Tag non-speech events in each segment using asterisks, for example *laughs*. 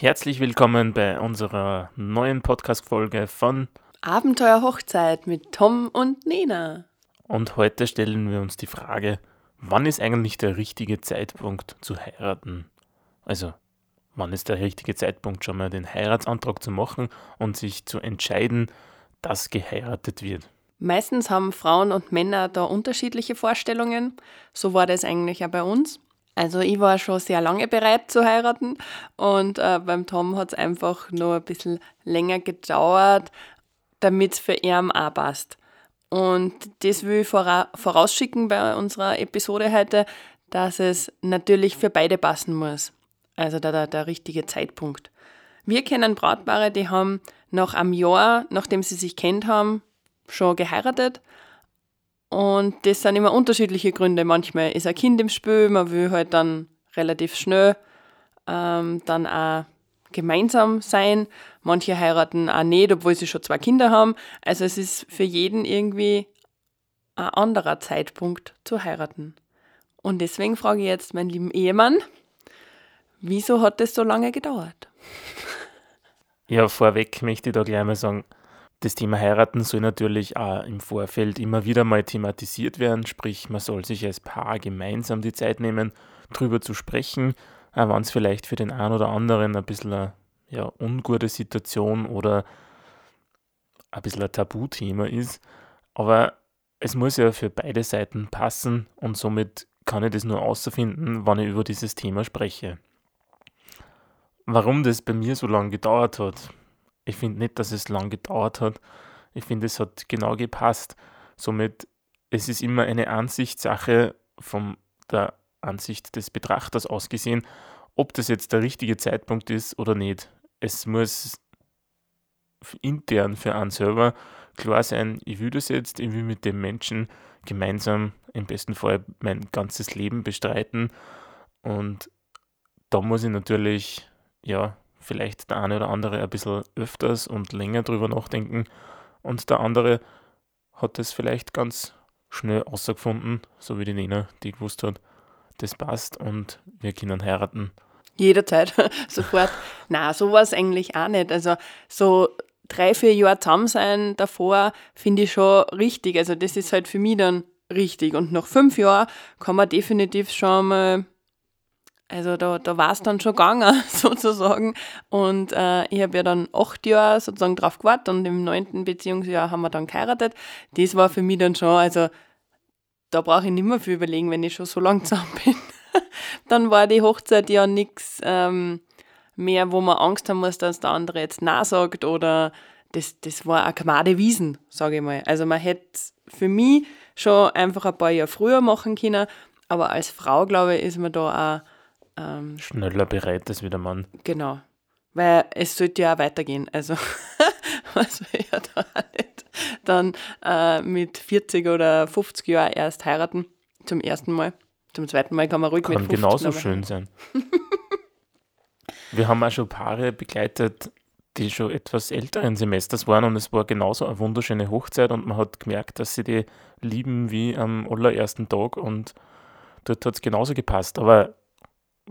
Herzlich willkommen bei unserer neuen Podcast-Folge von Abenteuer Hochzeit mit Tom und Nina. Und heute stellen wir uns die Frage, wann ist eigentlich der richtige Zeitpunkt zu heiraten? Also, wann ist der richtige Zeitpunkt schon mal den Heiratsantrag zu machen und sich zu entscheiden, dass geheiratet wird? Meistens haben Frauen und Männer da unterschiedliche Vorstellungen. So war das eigentlich auch bei uns. Also ich war schon sehr lange bereit zu heiraten und äh, beim Tom hat es einfach nur ein bisschen länger gedauert, damit es für ihn auch passt. Und das will ich vorausschicken bei unserer Episode heute, dass es natürlich für beide passen muss. Also der, der, der richtige Zeitpunkt. Wir kennen Brautpaare, die haben nach einem Jahr, nachdem sie sich kennt haben, schon geheiratet. Und das sind immer unterschiedliche Gründe. Manchmal ist ein Kind im Spiel, man will halt dann relativ schnell ähm, dann auch gemeinsam sein. Manche heiraten auch nicht, obwohl sie schon zwei Kinder haben. Also es ist für jeden irgendwie ein anderer Zeitpunkt zu heiraten. Und deswegen frage ich jetzt meinen lieben Ehemann, wieso hat das so lange gedauert? Ja, vorweg möchte ich da gleich mal sagen, das Thema Heiraten soll natürlich auch im Vorfeld immer wieder mal thematisiert werden, sprich man soll sich als Paar gemeinsam die Zeit nehmen, darüber zu sprechen, auch wenn es vielleicht für den einen oder anderen ein bisschen eine ja, ungute Situation oder ein bisschen ein Tabuthema ist. Aber es muss ja für beide Seiten passen und somit kann ich das nur außerfinden, wann ich über dieses Thema spreche. Warum das bei mir so lange gedauert hat, ich finde nicht, dass es lang gedauert hat. Ich finde, es hat genau gepasst. Somit, es ist immer eine Ansichtssache von der Ansicht des Betrachters ausgesehen, ob das jetzt der richtige Zeitpunkt ist oder nicht. Es muss intern für einen selber klar sein, ich will das jetzt, ich will mit dem Menschen gemeinsam im besten Fall mein ganzes Leben bestreiten. Und da muss ich natürlich, ja, vielleicht der eine oder andere ein bisschen öfters und länger drüber nachdenken und der andere hat es vielleicht ganz schnell ausgefunden, so wie die Nina, die gewusst hat, das passt und wir können heiraten. Jederzeit, *laughs* sofort. Na, so war es eigentlich auch nicht. Also so drei, vier Jahre zusammen sein davor finde ich schon richtig. Also das ist halt für mich dann richtig. Und nach fünf Jahren kann man definitiv schon mal also da, da war es dann schon gegangen, *laughs* sozusagen. Und äh, ich habe ja dann acht Jahre sozusagen drauf gewartet und im neunten Beziehungsjahr haben wir dann geheiratet. Das war für mich dann schon, also da brauche ich nicht mehr viel überlegen, wenn ich schon so lang zusammen bin. *laughs* dann war die Hochzeit ja nichts ähm, mehr, wo man Angst haben muss, dass der andere jetzt Nein sagt oder das, das war eine Kamade Wiesen, sage ich mal. Also man hätte für mich schon einfach ein paar Jahre früher machen können, aber als Frau, glaube ich, ist man da auch ähm, Schneller bereit als wie der Mann. Genau. Weil es sollte ja auch weitergehen. Also, *laughs* was will ja da nicht dann äh, mit 40 oder 50 Jahren erst heiraten. Zum ersten Mal. Zum zweiten Mal kann man ruhig kann mit 50 genauso schön sein. *laughs* Wir haben auch schon Paare begleitet, die schon etwas älteren Semesters waren und es war genauso eine wunderschöne Hochzeit und man hat gemerkt, dass sie die lieben wie am allerersten Tag und dort hat es genauso gepasst. Aber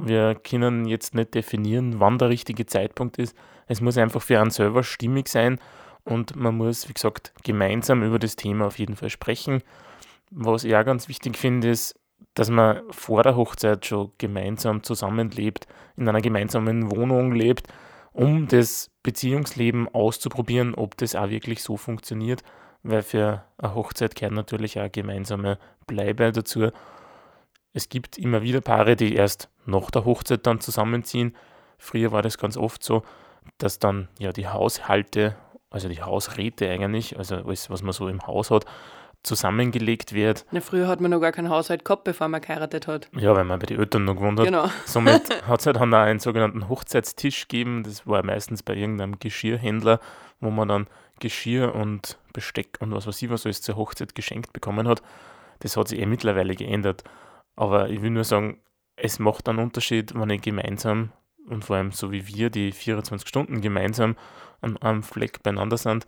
wir können jetzt nicht definieren, wann der richtige Zeitpunkt ist. Es muss einfach für einen selber stimmig sein und man muss, wie gesagt, gemeinsam über das Thema auf jeden Fall sprechen. Was ich auch ganz wichtig finde, ist, dass man vor der Hochzeit schon gemeinsam zusammenlebt, in einer gemeinsamen Wohnung lebt, um das Beziehungsleben auszuprobieren, ob das auch wirklich so funktioniert, weil für eine Hochzeit gehört natürlich auch gemeinsame Bleibe dazu es gibt immer wieder Paare, die erst nach der Hochzeit dann zusammenziehen. Früher war das ganz oft so, dass dann ja die Haushalte, also die Hausräte eigentlich, also alles, was man so im Haus hat, zusammengelegt wird. Na, früher hat man noch gar keinen Haushalt gehabt, bevor man geheiratet hat. Ja, weil man bei den Eltern noch gewohnt hat. Genau. *laughs* Somit *laughs* hat es halt dann auch einen sogenannten Hochzeitstisch gegeben. Das war meistens bei irgendeinem Geschirrhändler, wo man dann Geschirr und Besteck und was weiß ich was alles zur Hochzeit geschenkt bekommen hat. Das hat sich eh mittlerweile geändert. Aber ich will nur sagen, es macht einen Unterschied, wenn ich gemeinsam und vor allem so wie wir, die 24 Stunden gemeinsam an einem Fleck beieinander sind,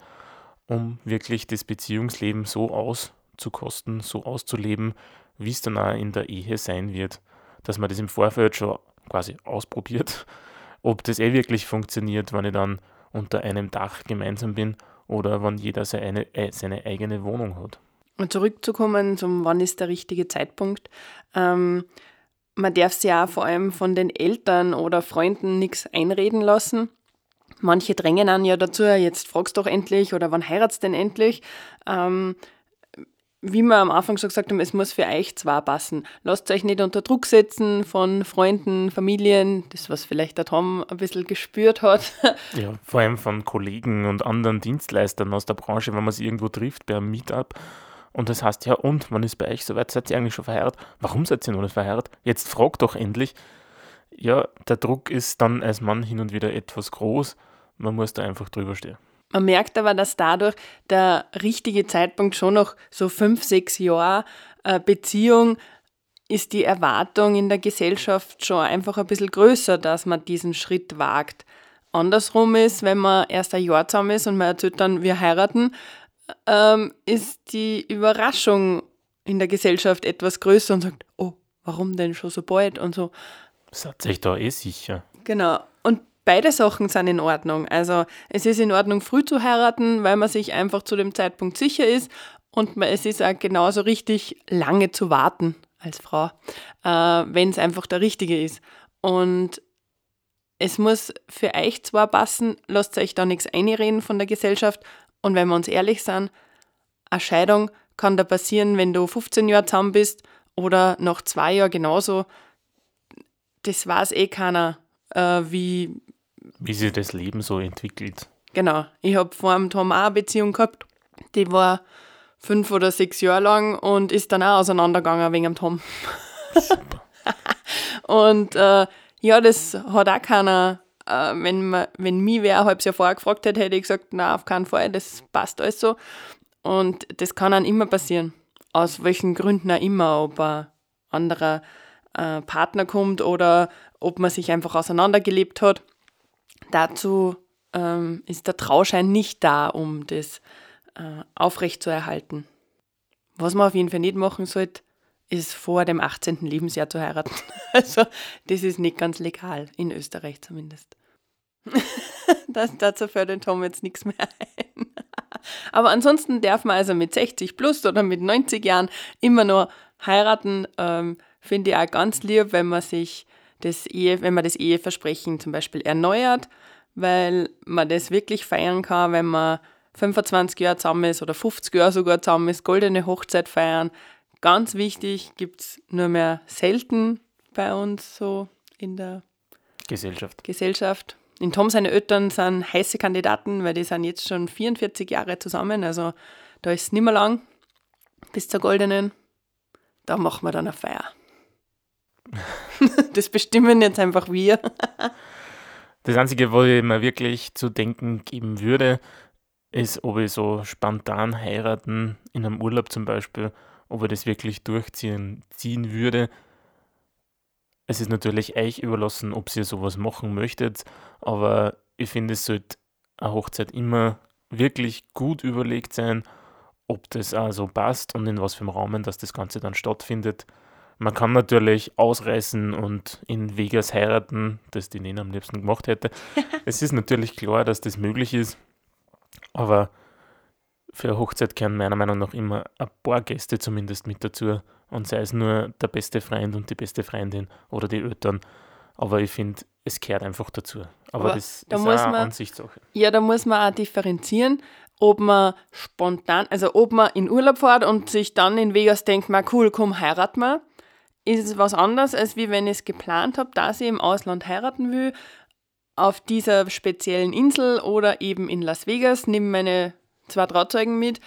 um wirklich das Beziehungsleben so auszukosten, so auszuleben, wie es dann auch in der Ehe sein wird. Dass man das im Vorfeld schon quasi ausprobiert, *laughs* ob das eh wirklich funktioniert, wenn ich dann unter einem Dach gemeinsam bin oder wenn jeder seine, äh, seine eigene Wohnung hat. Und zurückzukommen zum, wann ist der richtige Zeitpunkt. Ähm, man darf sich ja vor allem von den Eltern oder Freunden nichts einreden lassen. Manche drängen an ja dazu, jetzt fragst doch endlich oder wann heiratst denn endlich? Ähm, wie wir am Anfang schon gesagt haben, es muss für euch zwar passen. Lasst euch nicht unter Druck setzen von Freunden, Familien, das was vielleicht der Tom ein bisschen gespürt hat. *laughs* Ja, vor allem von Kollegen und anderen Dienstleistern aus der Branche, wenn man sie irgendwo trifft bei einem Meetup. Und das heißt, ja und, wann ist bei euch soweit? Seid ihr eigentlich schon verheiratet? Warum seid ihr noch nicht verheiratet? Jetzt frag doch endlich. Ja, der Druck ist dann als Mann hin und wieder etwas groß. Man muss da einfach drüber stehen. Man merkt aber, dass dadurch der richtige Zeitpunkt schon noch so fünf, sechs Jahre äh, Beziehung ist die Erwartung in der Gesellschaft schon einfach ein bisschen größer, dass man diesen Schritt wagt. Andersrum ist, wenn man erst ein Jahr zusammen ist und man erzählt dann, wir heiraten, ähm, ist die Überraschung in der Gesellschaft etwas größer und sagt, oh, warum denn schon so bald und so. Seid euch da eh sicher. Genau. Und beide Sachen sind in Ordnung. Also es ist in Ordnung, früh zu heiraten, weil man sich einfach zu dem Zeitpunkt sicher ist. Und es ist auch genauso richtig, lange zu warten als Frau, äh, wenn es einfach der Richtige ist. Und es muss für euch zwar passen, lasst euch da nichts einreden von der Gesellschaft. Und wenn wir uns ehrlich sind, eine Scheidung kann da passieren, wenn du 15 Jahre zusammen bist oder nach zwei Jahren genauso. Das weiß eh keiner, äh, wie, wie sich das Leben so entwickelt. Genau. Ich habe vor dem Tom auch eine Beziehung gehabt, die war fünf oder sechs Jahre lang und ist dann auch auseinandergegangen wegen dem Tom. Super. *laughs* und äh, ja, das hat auch keiner, äh, wenn, man, wenn mich wer ein halbes Jahr vorher gefragt hätte, hätte ich gesagt, na auf keinen Fall, das passt alles so. Und das kann dann immer passieren. Aus welchen Gründen auch immer, ob ein anderer äh, Partner kommt oder ob man sich einfach auseinandergelebt hat. Dazu ähm, ist der Trauschein nicht da, um das äh, aufrechtzuerhalten. Was man auf jeden Fall nicht machen sollte, ist vor dem 18. Lebensjahr zu heiraten. *laughs* Also das ist nicht ganz legal, in Österreich zumindest. *laughs* das, dazu fällt den Tom jetzt nichts mehr ein. *laughs* Aber ansonsten darf man also mit 60 plus oder mit 90 Jahren immer nur heiraten. Ähm, Finde ich auch ganz lieb, wenn man sich das Ehe, wenn man das Eheversprechen zum Beispiel erneuert, weil man das wirklich feiern kann, wenn man 25 Jahre zusammen ist oder 50 Jahre sogar zusammen ist, goldene Hochzeit feiern. Ganz wichtig, gibt es nur mehr selten bei uns so in der Gesellschaft. Gesellschaft. In Tom seine Eltern sind heiße Kandidaten, weil die sind jetzt schon 44 Jahre zusammen, also da ist es nicht mehr lang bis zur goldenen. Da machen wir dann eine Feier. *laughs* das bestimmen jetzt einfach wir. *laughs* das Einzige, wo ich mir wirklich zu denken geben würde, ist, ob ich so spontan heiraten, in einem Urlaub zum Beispiel, ob ich das wirklich durchziehen ziehen würde. Es ist natürlich euch überlassen, ob ihr sowas machen möchtet, aber ich finde, es sollte eine Hochzeit immer wirklich gut überlegt sein, ob das also passt und in was für einem Rahmen, dass das Ganze dann stattfindet. Man kann natürlich ausreißen und in Vegas heiraten, das die Nena am liebsten gemacht hätte. *laughs* es ist natürlich klar, dass das möglich ist, aber für eine Hochzeit gehören meiner Meinung nach immer ein paar Gäste zumindest mit dazu und sei es nur der beste Freund und die beste Freundin oder die Eltern. Aber ich finde, es gehört einfach dazu. Aber, Aber das da ist muss eine man, Ansichtssache. Ja, da muss man auch differenzieren, ob man spontan, also ob man in Urlaub fährt und sich dann in Vegas denkt, mal cool, komm, heirat mal ist es was anderes, als wie wenn ich es geplant habe, dass ich im Ausland heiraten will, auf dieser speziellen Insel oder eben in Las Vegas, nehme meine zwei Trauzeugen mit,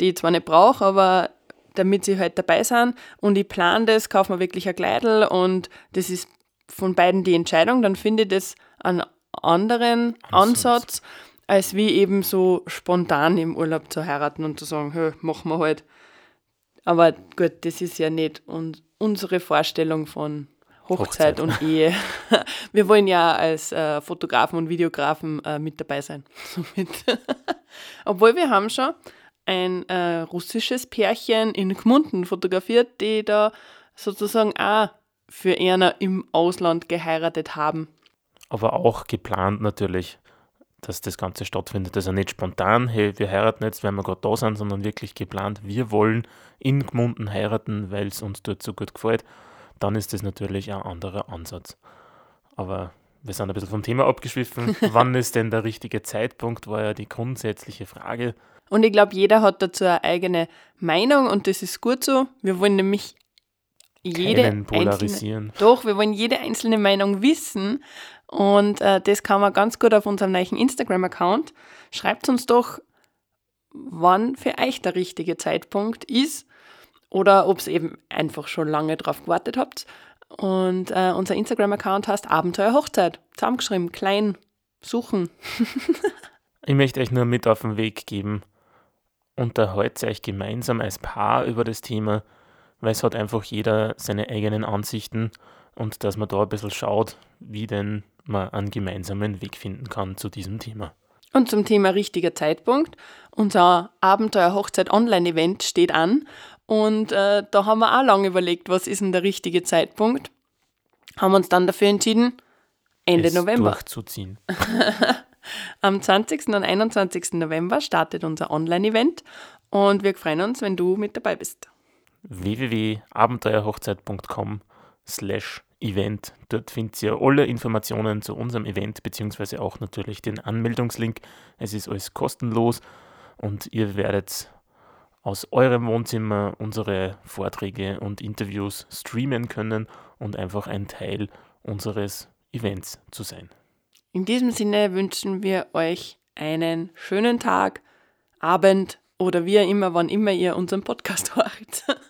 die ich zwar nicht brauche, aber damit sie halt dabei sind und ich plane das, kaufe mir wirklich ein Kleidel und das ist von beiden die Entscheidung, dann finde ich das einen anderen Ansatz, als wie eben so spontan im Urlaub zu heiraten und zu sagen, hey, machen wir halt. Aber gut, das ist ja nicht und unsere Vorstellung von Hochzeit, Hochzeit. und Ehe. *laughs* Wir wollen ja als äh, Fotografen und Videografen äh, mit dabei sein. *laughs* Obwohl wir haben schon ein äh, russisches Pärchen in Gmunden fotografiert, die da sozusagen auch für einer im Ausland geheiratet haben. aber auch geplant natürlich, dass das Ganze stattfindet. Also nicht spontan, hey, wir heiraten jetzt, wenn wir gerade da sind, sondern wirklich geplant, wir wollen in Gmunden heiraten, weil es uns dort so gut gefällt. Dann ist das natürlich ein anderer Ansatz. Aber wir sind ein bisschen vom Thema abgeschwiffen. *laughs* Wann ist denn der richtige Zeitpunkt, war ja die grundsätzliche Frage. Und ich glaube, jeder hat dazu eine eigene Meinung und das ist gut so. Wir wollen nämlich jede Keinen polarisieren. Einzelne, doch, wir wollen jede einzelne Meinung wissen und äh, das kann man ganz gut auf unserem neuen Instagram-Account. Schreibt uns doch, wann für euch der richtige Zeitpunkt ist oder ob ihr eben einfach schon lange drauf gewartet habt. Und äh, unser Instagram-Account heißt Abenteuer Hochzeit. Zusammengeschrieben, klein, suchen. *laughs* ich möchte euch nur mit auf den Weg geben. Unterhaltet euch gemeinsam als Paar über das Thema, weil es hat einfach jeder seine eigenen Ansichten und dass man da ein bisschen schaut, wie denn man einen gemeinsamen Weg finden kann zu diesem Thema. Und zum Thema richtiger Zeitpunkt. Unser Abenteuer Hochzeit Online-Event steht an und äh, da haben wir auch lange überlegt, was ist denn der richtige Zeitpunkt. Haben uns dann dafür entschieden, Ende es November. durchzuziehen. *laughs* Am 20. und 21. November startet unser Online-Event und wir freuen uns, wenn du mit dabei bist. www.abenteuerhochzeit.com slash Event. Dort findet ihr alle Informationen zu unserem Event, beziehungsweise auch natürlich den Anmeldungslink. Es ist alles kostenlos und ihr werdet aus eurem Wohnzimmer unsere Vorträge und Interviews streamen können und einfach ein Teil unseres Events zu sein. In diesem Sinne wünschen wir euch einen schönen Tag, Abend oder wie immer, wann immer ihr unseren Podcast *laughs* hört.